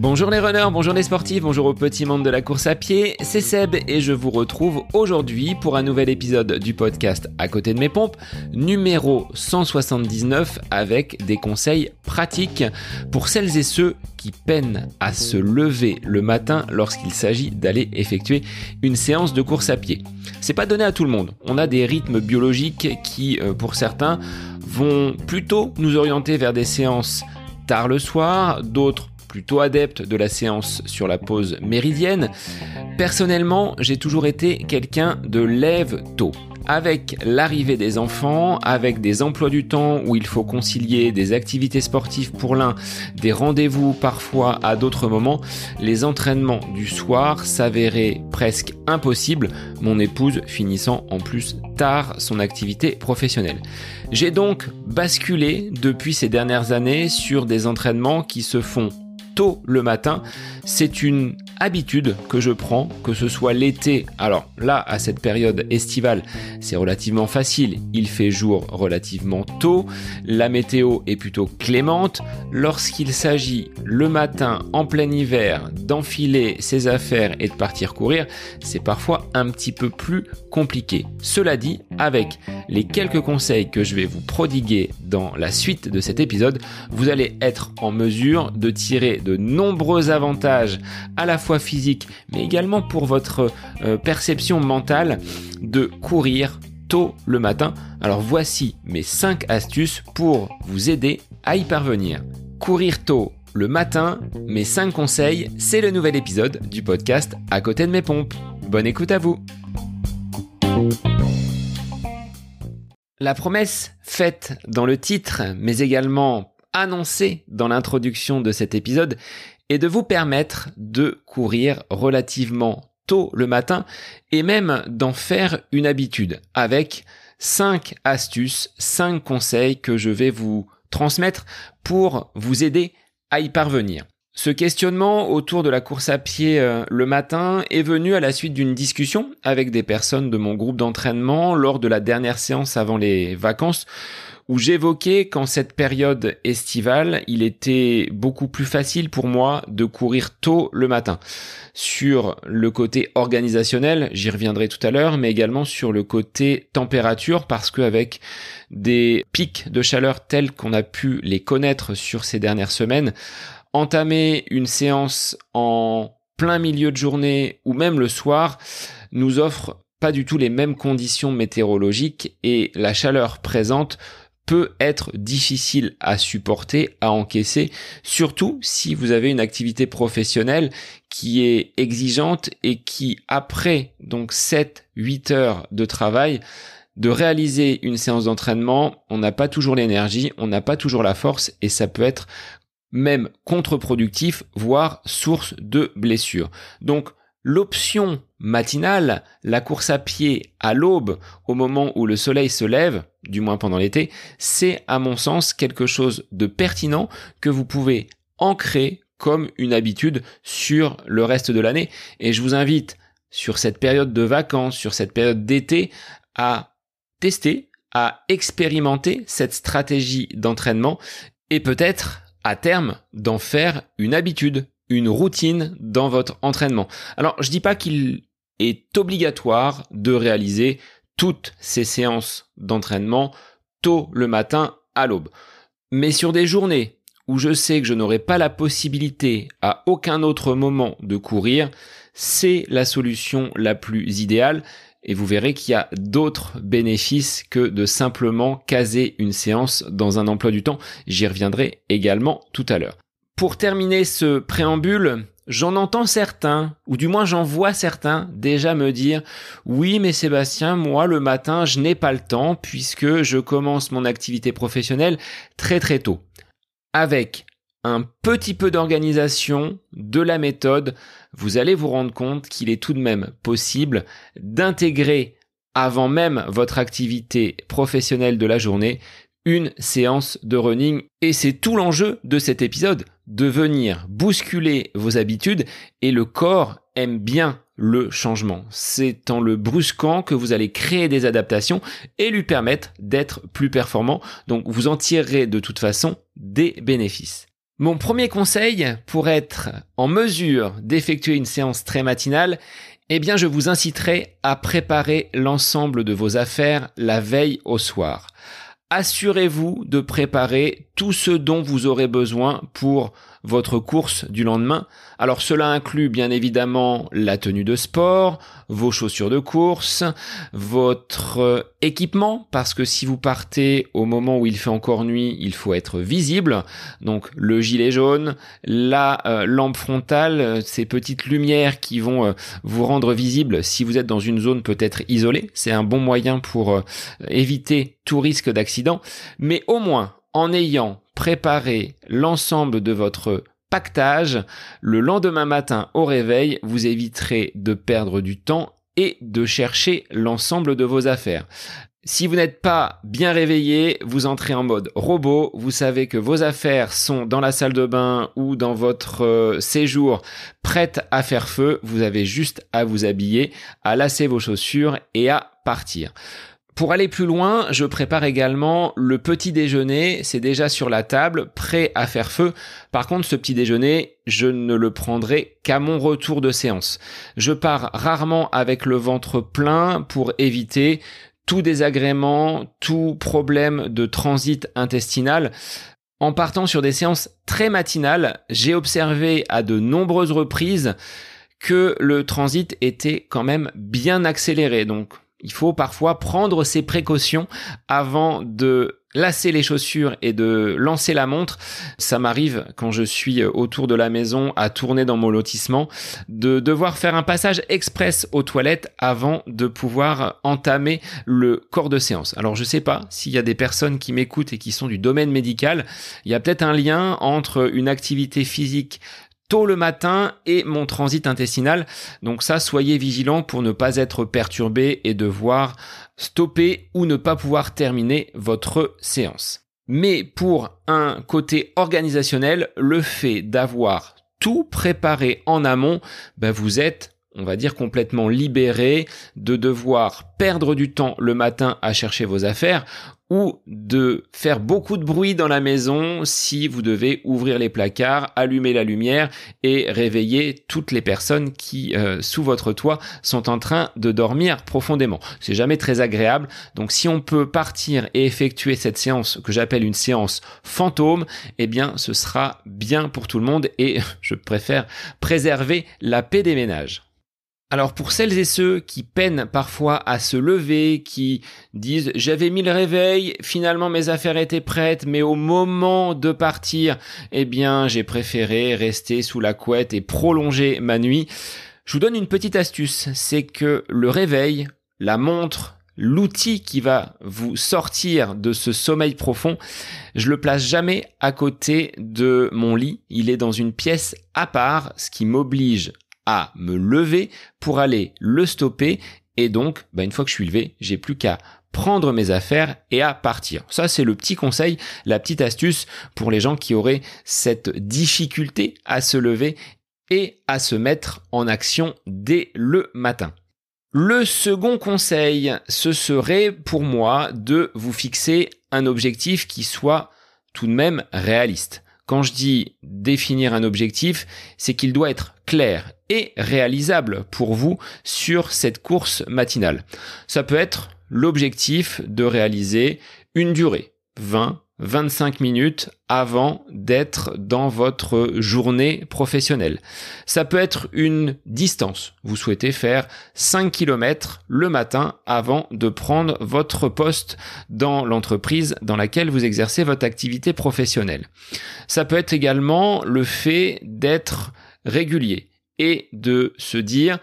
Bonjour les runners, bonjour les sportifs, bonjour au petit monde de la course à pied, c'est Seb et je vous retrouve aujourd'hui pour un nouvel épisode du podcast À côté de mes pompes, numéro 179 avec des conseils pratiques pour celles et ceux qui peinent à se lever le matin lorsqu'il s'agit d'aller effectuer une séance de course à pied. C'est pas donné à tout le monde. On a des rythmes biologiques qui, euh, pour certains, vont plutôt nous orienter vers des séances tard le soir, d'autres plutôt adepte de la séance sur la pause méridienne. Personnellement, j'ai toujours été quelqu'un de lève tôt avec l'arrivée des enfants, avec des emplois du temps où il faut concilier des activités sportives pour l'un, des rendez-vous parfois à d'autres moments, les entraînements du soir s'avéraient presque impossibles, mon épouse finissant en plus tard son activité professionnelle. J'ai donc basculé depuis ces dernières années sur des entraînements qui se font tôt le matin. C'est une habitude que je prends, que ce soit l'été. Alors là, à cette période estivale, c'est relativement facile. Il fait jour relativement tôt. La météo est plutôt clémente. Lorsqu'il s'agit le matin, en plein hiver, d'enfiler ses affaires et de partir courir, c'est parfois un petit peu plus compliqué. Cela dit, avec les quelques conseils que je vais vous prodiguer dans la suite de cet épisode, vous allez être en mesure de tirer de nombreux avantages à la fois physiques mais également pour votre euh, perception mentale de courir tôt le matin. Alors voici mes 5 astuces pour vous aider à y parvenir. Courir tôt le matin, mes 5 conseils, c'est le nouvel épisode du podcast à côté de mes pompes. Bonne écoute à vous. La promesse faite dans le titre, mais également annoncée dans l'introduction de cet épisode, est de vous permettre de courir relativement tôt le matin et même d'en faire une habitude avec 5 astuces, 5 conseils que je vais vous transmettre pour vous aider à y parvenir. Ce questionnement autour de la course à pied euh, le matin est venu à la suite d'une discussion avec des personnes de mon groupe d'entraînement lors de la dernière séance avant les vacances où j'évoquais qu'en cette période estivale, il était beaucoup plus facile pour moi de courir tôt le matin. Sur le côté organisationnel, j'y reviendrai tout à l'heure, mais également sur le côté température, parce qu'avec des pics de chaleur tels qu'on a pu les connaître sur ces dernières semaines, entamer une séance en plein milieu de journée ou même le soir nous offre pas du tout les mêmes conditions météorologiques et la chaleur présente peut être difficile à supporter, à encaisser, surtout si vous avez une activité professionnelle qui est exigeante et qui, après donc 7-8 heures de travail, de réaliser une séance d'entraînement, on n'a pas toujours l'énergie, on n'a pas toujours la force et ça peut être même contre-productif, voire source de blessure. Donc l'option matinale, la course à pied à l'aube, au moment où le soleil se lève, du moins pendant l'été, c'est à mon sens quelque chose de pertinent que vous pouvez ancrer comme une habitude sur le reste de l'année. Et je vous invite sur cette période de vacances, sur cette période d'été, à tester, à expérimenter cette stratégie d'entraînement et peut-être à terme d'en faire une habitude, une routine dans votre entraînement. Alors, je dis pas qu'il est obligatoire de réaliser toutes ces séances d'entraînement tôt le matin à l'aube. Mais sur des journées où je sais que je n'aurai pas la possibilité à aucun autre moment de courir, c'est la solution la plus idéale et vous verrez qu'il y a d'autres bénéfices que de simplement caser une séance dans un emploi du temps. J'y reviendrai également tout à l'heure. Pour terminer ce préambule, j'en entends certains, ou du moins j'en vois certains déjà me dire oui mais Sébastien, moi le matin je n'ai pas le temps puisque je commence mon activité professionnelle très très tôt. Avec un petit peu d'organisation, de la méthode, vous allez vous rendre compte qu'il est tout de même possible d'intégrer avant même votre activité professionnelle de la journée une séance de running. Et c'est tout l'enjeu de cet épisode, de venir bousculer vos habitudes et le corps aime bien le changement. C'est en le brusquant que vous allez créer des adaptations et lui permettre d'être plus performant. Donc vous en tirerez de toute façon des bénéfices. Mon premier conseil pour être en mesure d'effectuer une séance très matinale, eh bien je vous inciterai à préparer l'ensemble de vos affaires la veille au soir. Assurez-vous de préparer tout ce dont vous aurez besoin pour votre course du lendemain. Alors cela inclut bien évidemment la tenue de sport, vos chaussures de course, votre équipement, parce que si vous partez au moment où il fait encore nuit, il faut être visible. Donc le gilet jaune, la euh, lampe frontale, ces petites lumières qui vont euh, vous rendre visible si vous êtes dans une zone peut-être isolée. C'est un bon moyen pour euh, éviter tout risque d'accident. Mais au moins, en ayant préparé l'ensemble de votre pactage, le lendemain matin au réveil, vous éviterez de perdre du temps et de chercher l'ensemble de vos affaires. Si vous n'êtes pas bien réveillé, vous entrez en mode robot, vous savez que vos affaires sont dans la salle de bain ou dans votre euh, séjour prêtes à faire feu, vous avez juste à vous habiller, à lasser vos chaussures et à partir. Pour aller plus loin, je prépare également le petit déjeuner, c'est déjà sur la table, prêt à faire feu. Par contre, ce petit déjeuner, je ne le prendrai qu'à mon retour de séance. Je pars rarement avec le ventre plein pour éviter tout désagrément, tout problème de transit intestinal. En partant sur des séances très matinales, j'ai observé à de nombreuses reprises que le transit était quand même bien accéléré. Donc il faut parfois prendre ses précautions avant de lasser les chaussures et de lancer la montre. Ça m'arrive quand je suis autour de la maison à tourner dans mon lotissement de devoir faire un passage express aux toilettes avant de pouvoir entamer le corps de séance. Alors je sais pas s'il y a des personnes qui m'écoutent et qui sont du domaine médical, il y a peut-être un lien entre une activité physique tôt le matin et mon transit intestinal. Donc ça, soyez vigilants pour ne pas être perturbé et devoir stopper ou ne pas pouvoir terminer votre séance. Mais pour un côté organisationnel, le fait d'avoir tout préparé en amont, ben vous êtes on va dire complètement libéré de devoir perdre du temps le matin à chercher vos affaires ou de faire beaucoup de bruit dans la maison si vous devez ouvrir les placards, allumer la lumière et réveiller toutes les personnes qui, euh, sous votre toit, sont en train de dormir profondément. C'est jamais très agréable. Donc si on peut partir et effectuer cette séance que j'appelle une séance fantôme, eh bien ce sera bien pour tout le monde et je préfère préserver la paix des ménages. Alors pour celles et ceux qui peinent parfois à se lever, qui disent j'avais mis le réveil, finalement mes affaires étaient prêtes, mais au moment de partir, eh bien j'ai préféré rester sous la couette et prolonger ma nuit. Je vous donne une petite astuce, c'est que le réveil, la montre, l'outil qui va vous sortir de ce sommeil profond, je le place jamais à côté de mon lit. Il est dans une pièce à part, ce qui m'oblige à me lever pour aller le stopper. Et donc, bah, une fois que je suis levé, j'ai plus qu'à prendre mes affaires et à partir. Ça, c'est le petit conseil, la petite astuce pour les gens qui auraient cette difficulté à se lever et à se mettre en action dès le matin. Le second conseil, ce serait pour moi de vous fixer un objectif qui soit tout de même réaliste. Quand je dis définir un objectif, c'est qu'il doit être clair et réalisable pour vous sur cette course matinale. Ça peut être l'objectif de réaliser une durée, 20, 25 minutes avant d'être dans votre journée professionnelle. Ça peut être une distance. Vous souhaitez faire 5 km le matin avant de prendre votre poste dans l'entreprise dans laquelle vous exercez votre activité professionnelle. Ça peut être également le fait d'être régulier et de se dire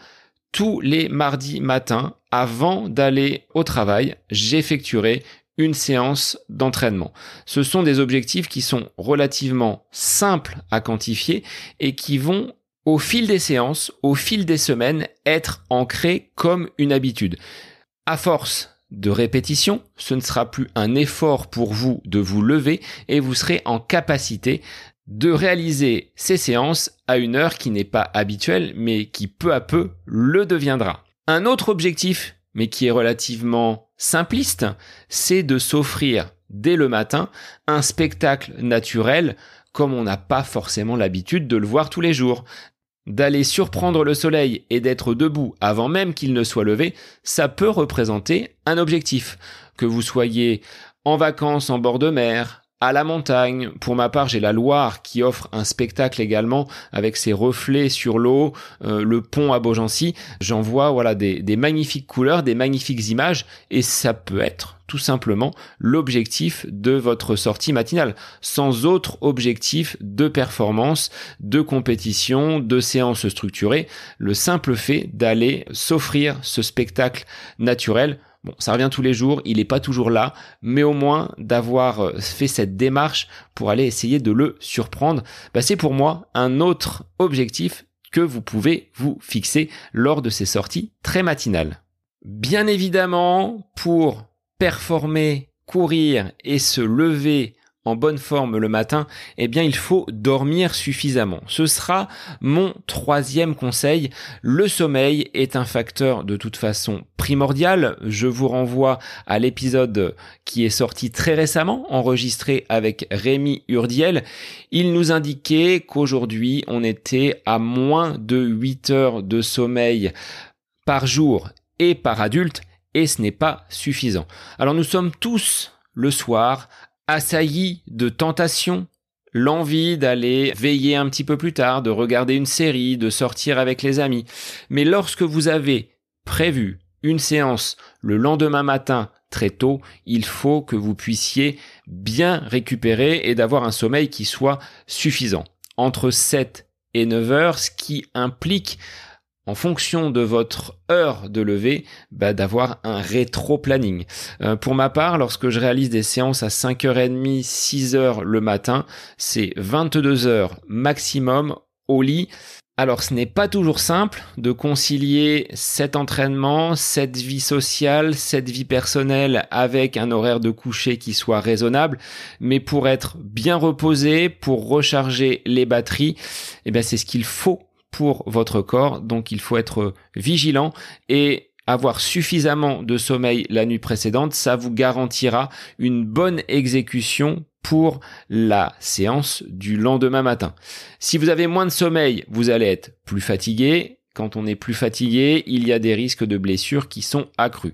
tous les mardis matins, avant d'aller au travail, j'effectuerai une séance d'entraînement. Ce sont des objectifs qui sont relativement simples à quantifier et qui vont au fil des séances, au fil des semaines, être ancrés comme une habitude. À force de répétition, ce ne sera plus un effort pour vous de vous lever et vous serez en capacité de réaliser ces séances à une heure qui n'est pas habituelle, mais qui peu à peu le deviendra. Un autre objectif, mais qui est relativement simpliste, c'est de s'offrir dès le matin un spectacle naturel comme on n'a pas forcément l'habitude de le voir tous les jours. D'aller surprendre le soleil et d'être debout avant même qu'il ne soit levé, ça peut représenter un objectif. Que vous soyez en vacances en bord de mer, à la montagne. Pour ma part, j'ai la Loire qui offre un spectacle également avec ses reflets sur l'eau, euh, le pont à Beaugency. J'en vois voilà des, des magnifiques couleurs, des magnifiques images et ça peut être tout simplement l'objectif de votre sortie matinale, sans autre objectif de performance, de compétition, de séance structurée. Le simple fait d'aller s'offrir ce spectacle naturel Bon, ça revient tous les jours, il n'est pas toujours là, mais au moins d'avoir euh, fait cette démarche pour aller essayer de le surprendre, bah c'est pour moi un autre objectif que vous pouvez vous fixer lors de ces sorties très matinales. Bien évidemment, pour performer, courir et se lever en bonne forme le matin, eh bien il faut dormir suffisamment. Ce sera mon troisième conseil. Le sommeil est un facteur de toute façon primordial. Je vous renvoie à l'épisode qui est sorti très récemment, enregistré avec Rémi Urdiel. Il nous indiquait qu'aujourd'hui on était à moins de 8 heures de sommeil par jour et par adulte et ce n'est pas suffisant. Alors nous sommes tous le soir assailli de tentation, l'envie d'aller veiller un petit peu plus tard, de regarder une série, de sortir avec les amis. Mais lorsque vous avez prévu une séance le lendemain matin très tôt, il faut que vous puissiez bien récupérer et d'avoir un sommeil qui soit suffisant. Entre 7 et 9 heures, ce qui implique en fonction de votre heure de lever, bah, d'avoir un rétro-planning. Euh, pour ma part, lorsque je réalise des séances à 5h30, 6h le matin, c'est 22 heures maximum au lit. Alors ce n'est pas toujours simple de concilier cet entraînement, cette vie sociale, cette vie personnelle avec un horaire de coucher qui soit raisonnable, mais pour être bien reposé, pour recharger les batteries, eh ben c'est ce qu'il faut pour votre corps. Donc il faut être vigilant et avoir suffisamment de sommeil la nuit précédente, ça vous garantira une bonne exécution pour la séance du lendemain matin. Si vous avez moins de sommeil, vous allez être plus fatigué. Quand on est plus fatigué, il y a des risques de blessures qui sont accrus.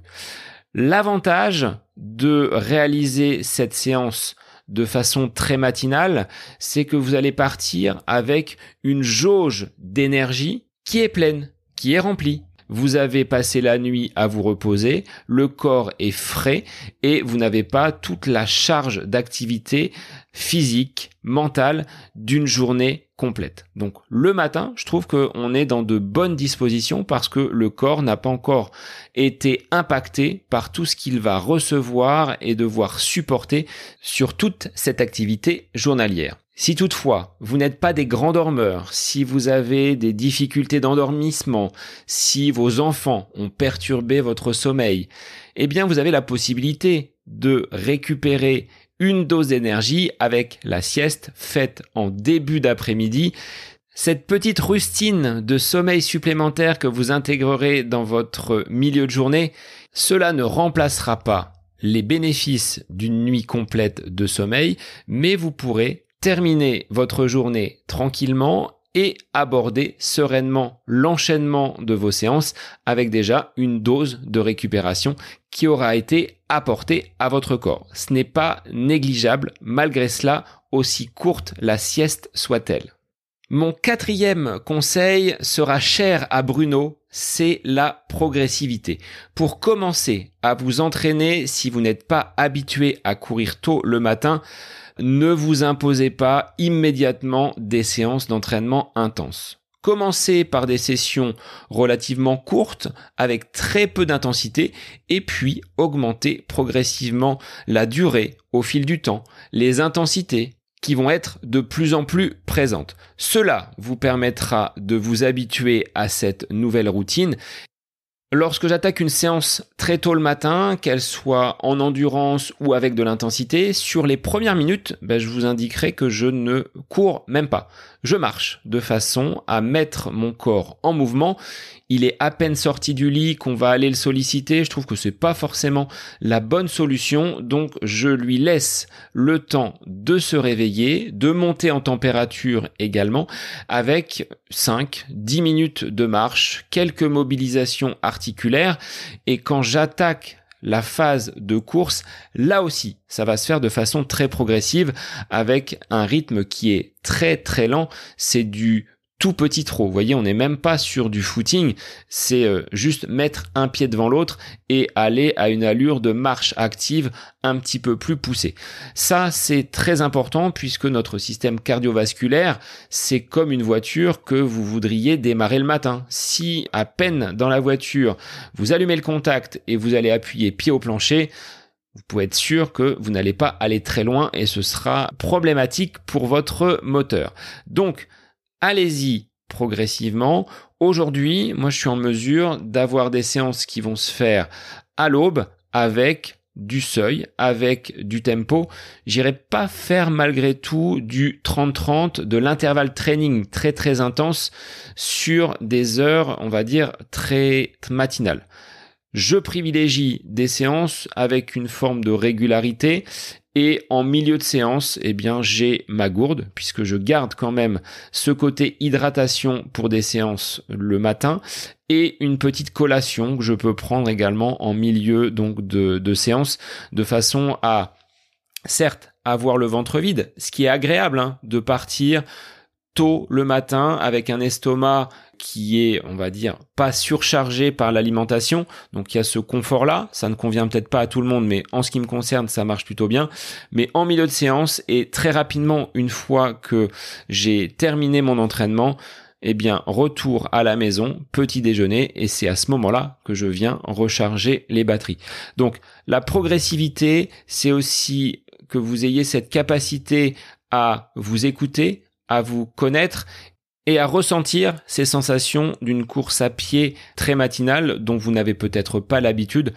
L'avantage de réaliser cette séance de façon très matinale, c'est que vous allez partir avec une jauge d'énergie qui est pleine, qui est remplie. Vous avez passé la nuit à vous reposer, le corps est frais et vous n'avez pas toute la charge d'activité physique, mentale d'une journée complète. Donc le matin, je trouve qu'on est dans de bonnes dispositions parce que le corps n'a pas encore été impacté par tout ce qu'il va recevoir et devoir supporter sur toute cette activité journalière. Si toutefois vous n'êtes pas des grands dormeurs, si vous avez des difficultés d'endormissement, si vos enfants ont perturbé votre sommeil, eh bien vous avez la possibilité de récupérer une dose d'énergie avec la sieste faite en début d'après-midi. Cette petite rustine de sommeil supplémentaire que vous intégrerez dans votre milieu de journée, cela ne remplacera pas les bénéfices d'une nuit complète de sommeil, mais vous pourrez terminer votre journée tranquillement et aborder sereinement l'enchaînement de vos séances avec déjà une dose de récupération qui aura été apportée à votre corps. Ce n'est pas négligeable malgré cela, aussi courte la sieste soit-elle. Mon quatrième conseil sera cher à Bruno, c'est la progressivité. Pour commencer à vous entraîner, si vous n'êtes pas habitué à courir tôt le matin, ne vous imposez pas immédiatement des séances d'entraînement intenses. Commencez par des sessions relativement courtes avec très peu d'intensité et puis augmentez progressivement la durée au fil du temps, les intensités qui vont être de plus en plus présentes. Cela vous permettra de vous habituer à cette nouvelle routine Lorsque j'attaque une séance très tôt le matin, qu'elle soit en endurance ou avec de l'intensité, sur les premières minutes, ben, je vous indiquerai que je ne cours même pas. Je marche de façon à mettre mon corps en mouvement. Il est à peine sorti du lit, qu'on va aller le solliciter, je trouve que c'est pas forcément la bonne solution, donc je lui laisse le temps de se réveiller, de monter en température également, avec 5, 10 minutes de marche, quelques mobilisations articulaires, et quand j'attaque la phase de course, là aussi, ça va se faire de façon très progressive avec un rythme qui est très très lent. C'est du tout petit trop. Vous voyez, on n'est même pas sur du footing, c'est euh, juste mettre un pied devant l'autre et aller à une allure de marche active un petit peu plus poussée. Ça, c'est très important puisque notre système cardiovasculaire, c'est comme une voiture que vous voudriez démarrer le matin. Si à peine dans la voiture, vous allumez le contact et vous allez appuyer pied au plancher, vous pouvez être sûr que vous n'allez pas aller très loin et ce sera problématique pour votre moteur. Donc, allez-y progressivement. Aujourd'hui, moi, je suis en mesure d'avoir des séances qui vont se faire à l'aube avec du seuil, avec du tempo. J'irai pas faire malgré tout du 30-30, de l'intervalle training très très intense sur des heures, on va dire, très matinales. Je privilégie des séances avec une forme de régularité et en milieu de séance, eh bien, j'ai ma gourde, puisque je garde quand même ce côté hydratation pour des séances le matin, et une petite collation que je peux prendre également en milieu donc de, séance, de façon à, certes, avoir le ventre vide, ce qui est agréable, hein, de partir tôt le matin avec un estomac qui est, on va dire, pas surchargé par l'alimentation. Donc il y a ce confort-là. Ça ne convient peut-être pas à tout le monde, mais en ce qui me concerne, ça marche plutôt bien. Mais en milieu de séance et très rapidement, une fois que j'ai terminé mon entraînement, eh bien, retour à la maison, petit déjeuner, et c'est à ce moment-là que je viens recharger les batteries. Donc, la progressivité, c'est aussi que vous ayez cette capacité à vous écouter, à vous connaître et à ressentir ces sensations d'une course à pied très matinale dont vous n'avez peut-être pas l'habitude.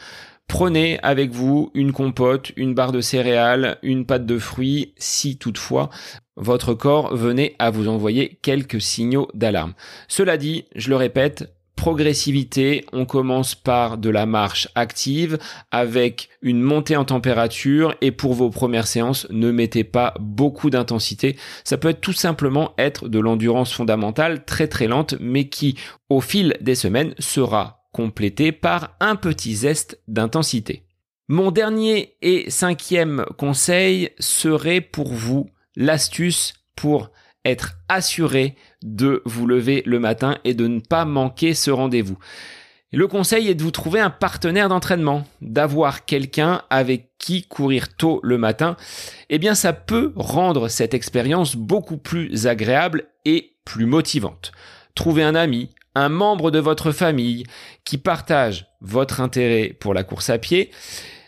Prenez avec vous une compote, une barre de céréales, une pâte de fruits, si toutefois votre corps venait à vous envoyer quelques signaux d'alarme. Cela dit, je le répète, progressivité, on commence par de la marche active avec une montée en température et pour vos premières séances, ne mettez pas beaucoup d'intensité. Ça peut être tout simplement être de l'endurance fondamentale très très lente mais qui au fil des semaines sera complétée par un petit zeste d'intensité. Mon dernier et cinquième conseil serait pour vous l'astuce pour être assuré de vous lever le matin et de ne pas manquer ce rendez-vous. Le conseil est de vous trouver un partenaire d'entraînement, d'avoir quelqu'un avec qui courir tôt le matin. Eh bien, ça peut rendre cette expérience beaucoup plus agréable et plus motivante. Trouvez un ami, un membre de votre famille qui partage votre intérêt pour la course à pied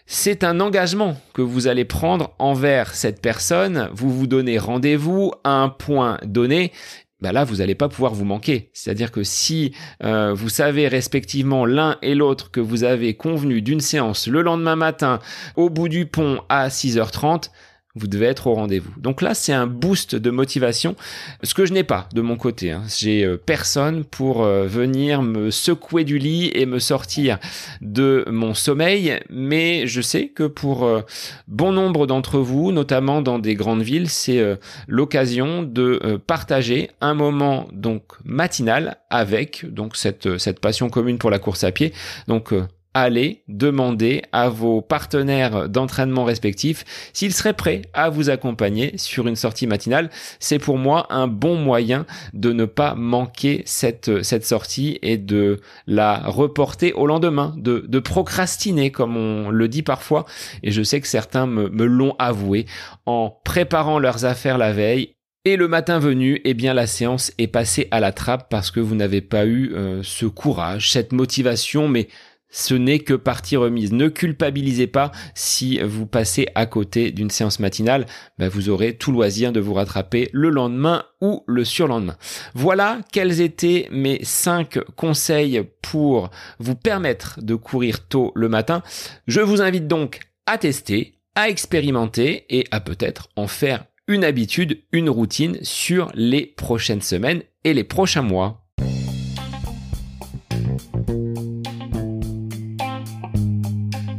c'est un engagement que vous allez prendre envers cette personne. Vous vous donnez rendez-vous à un point donné ben là, vous n'allez pas pouvoir vous manquer. C'est-à-dire que si euh, vous savez respectivement l'un et l'autre que vous avez convenu d'une séance le lendemain matin au bout du pont à 6h30, vous devez être au rendez-vous. Donc là, c'est un boost de motivation, ce que je n'ai pas de mon côté. Hein. J'ai euh, personne pour euh, venir me secouer du lit et me sortir de mon sommeil, mais je sais que pour euh, bon nombre d'entre vous, notamment dans des grandes villes, c'est l'occasion de partager un moment donc matinal avec donc cette cette passion commune pour la course à pied. Donc allez demander à vos partenaires d'entraînement respectifs s'ils seraient prêts à vous accompagner sur une sortie matinale. C'est pour moi un bon moyen de ne pas manquer cette, cette sortie et de la reporter au lendemain, de, de procrastiner comme on le dit parfois. Et je sais que certains me, l'ont avoué en préparant leurs affaires la veille et le matin venu, eh bien la séance est passée à la trappe parce que vous n'avez pas eu euh, ce courage, cette motivation, mais ce n'est que partie remise. Ne culpabilisez pas si vous passez à côté d'une séance matinale. Ben, vous aurez tout loisir de vous rattraper le lendemain ou le surlendemain. Voilà quels étaient mes cinq conseils pour vous permettre de courir tôt le matin. Je vous invite donc à tester, à expérimenter et à peut-être en faire une habitude, une routine sur les prochaines semaines et les prochains mois.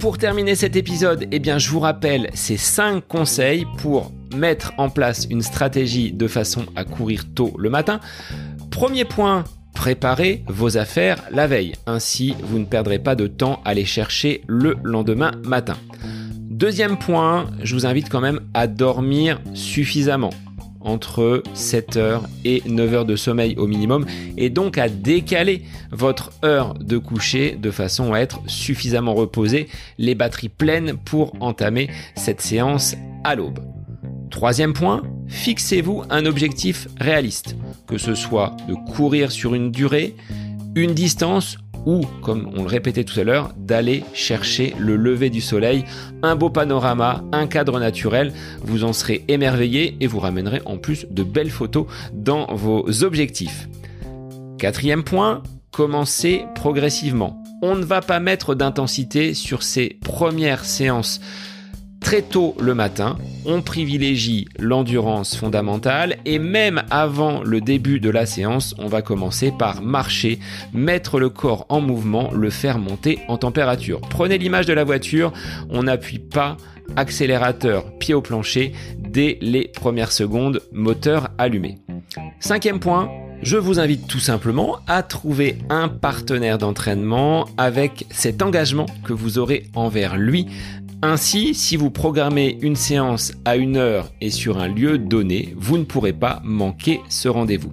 Pour terminer cet épisode, eh je vous rappelle ces 5 conseils pour mettre en place une stratégie de façon à courir tôt le matin. Premier point, préparez vos affaires la veille. Ainsi, vous ne perdrez pas de temps à les chercher le lendemain matin. Deuxième point, je vous invite quand même à dormir suffisamment entre 7 heures et 9 heures de sommeil au minimum et donc à décaler votre heure de coucher de façon à être suffisamment reposé, les batteries pleines pour entamer cette séance à l'aube. Troisième point, fixez-vous un objectif réaliste, que ce soit de courir sur une durée, une distance ou, comme on le répétait tout à l'heure, d'aller chercher le lever du soleil, un beau panorama, un cadre naturel. Vous en serez émerveillé et vous ramènerez en plus de belles photos dans vos objectifs. Quatrième point, commencez progressivement. On ne va pas mettre d'intensité sur ces premières séances très tôt le matin, on privilégie l'endurance fondamentale et même avant le début de la séance, on va commencer par marcher, mettre le corps en mouvement, le faire monter en température. Prenez l'image de la voiture, on n'appuie pas accélérateur pied au plancher dès les premières secondes, moteur allumé. Cinquième point, je vous invite tout simplement à trouver un partenaire d'entraînement avec cet engagement que vous aurez envers lui ainsi, si vous programmez une séance à une heure et sur un lieu donné, vous ne pourrez pas manquer ce rendez-vous.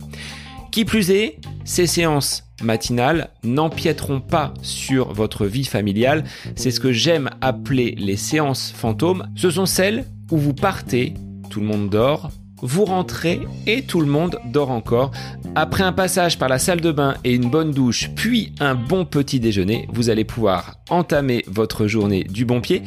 Qui plus est, ces séances matinales n'empiéteront pas sur votre vie familiale. C'est ce que j'aime appeler les séances fantômes. Ce sont celles où vous partez, tout le monde dort, vous rentrez et tout le monde dort encore. Après un passage par la salle de bain et une bonne douche, puis un bon petit déjeuner, vous allez pouvoir entamer votre journée du bon pied.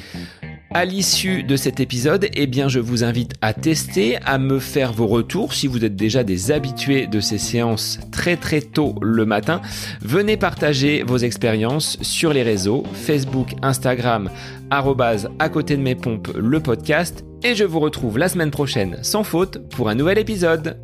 À l'issue de cet épisode, eh je vous invite à tester, à me faire vos retours si vous êtes déjà des habitués de ces séances très très tôt le matin. Venez partager vos expériences sur les réseaux Facebook, Instagram, à côté de mes pompes le podcast. Et je vous retrouve la semaine prochaine sans faute pour un nouvel épisode.